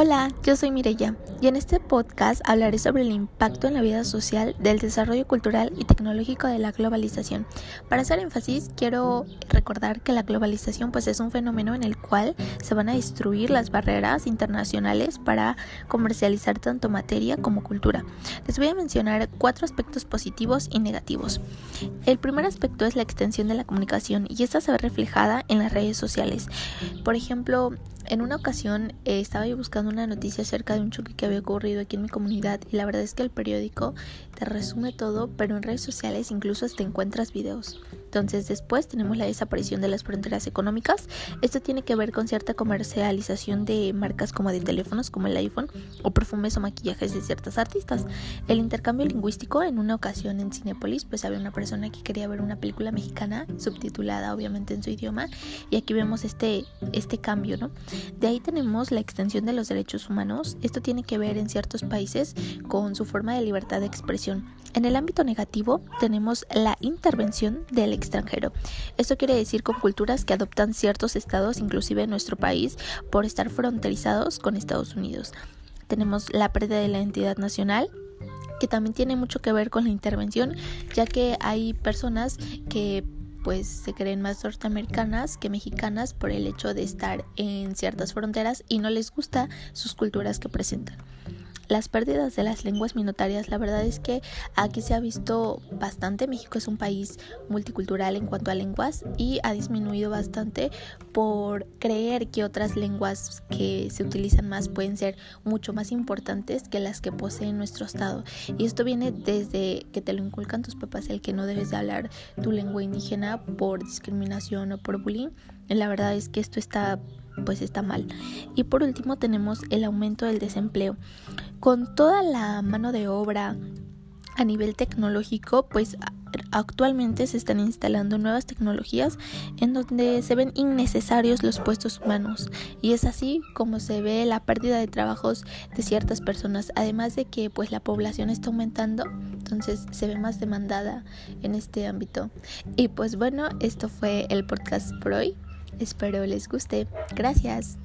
Hola, yo soy Mireya y en este podcast hablaré sobre el impacto en la vida social del desarrollo cultural y tecnológico de la globalización. Para hacer énfasis, quiero recordar que la globalización pues es un fenómeno en el cual se van a destruir las barreras internacionales para comercializar tanto materia como cultura. Les voy a mencionar cuatro aspectos positivos y negativos. El primer aspecto es la extensión de la comunicación y esta se ve reflejada en las redes sociales. Por ejemplo, en una ocasión eh, estaba yo buscando una noticia acerca de un choque que había ocurrido aquí en mi comunidad y la verdad es que el periódico te resume todo, pero en redes sociales incluso hasta encuentras videos. Entonces después tenemos la desaparición de las fronteras económicas. Esto tiene que ver con cierta comercialización de marcas como de teléfonos como el iPhone o perfumes o maquillajes de ciertas artistas. El intercambio lingüístico en una ocasión en Cinepolis, pues había una persona que quería ver una película mexicana subtitulada obviamente en su idioma y aquí vemos este, este cambio, ¿no? De ahí tenemos la extensión de los derechos humanos. Esto tiene que ver en ciertos países con su forma de libertad de expresión. En el ámbito negativo tenemos la intervención del extranjero. Esto quiere decir con culturas que adoptan ciertos estados, inclusive en nuestro país, por estar fronterizados con Estados Unidos. Tenemos la pérdida de la identidad nacional, que también tiene mucho que ver con la intervención, ya que hay personas que pues se creen más norteamericanas que mexicanas por el hecho de estar en ciertas fronteras y no les gusta sus culturas que presentan las pérdidas de las lenguas minotarias, la verdad es que aquí se ha visto bastante. México es un país multicultural en cuanto a lenguas y ha disminuido bastante por creer que otras lenguas que se utilizan más pueden ser mucho más importantes que las que posee nuestro estado. Y esto viene desde que te lo inculcan tus papás, el que no debes de hablar tu lengua indígena por discriminación o por bullying. La verdad es que esto está pues está mal. Y por último tenemos el aumento del desempleo. Con toda la mano de obra a nivel tecnológico, pues actualmente se están instalando nuevas tecnologías en donde se ven innecesarios los puestos humanos y es así como se ve la pérdida de trabajos de ciertas personas además de que pues la población está aumentando entonces se ve más demandada en este ámbito y pues bueno esto fue el podcast por hoy Espero les guste. Gracias.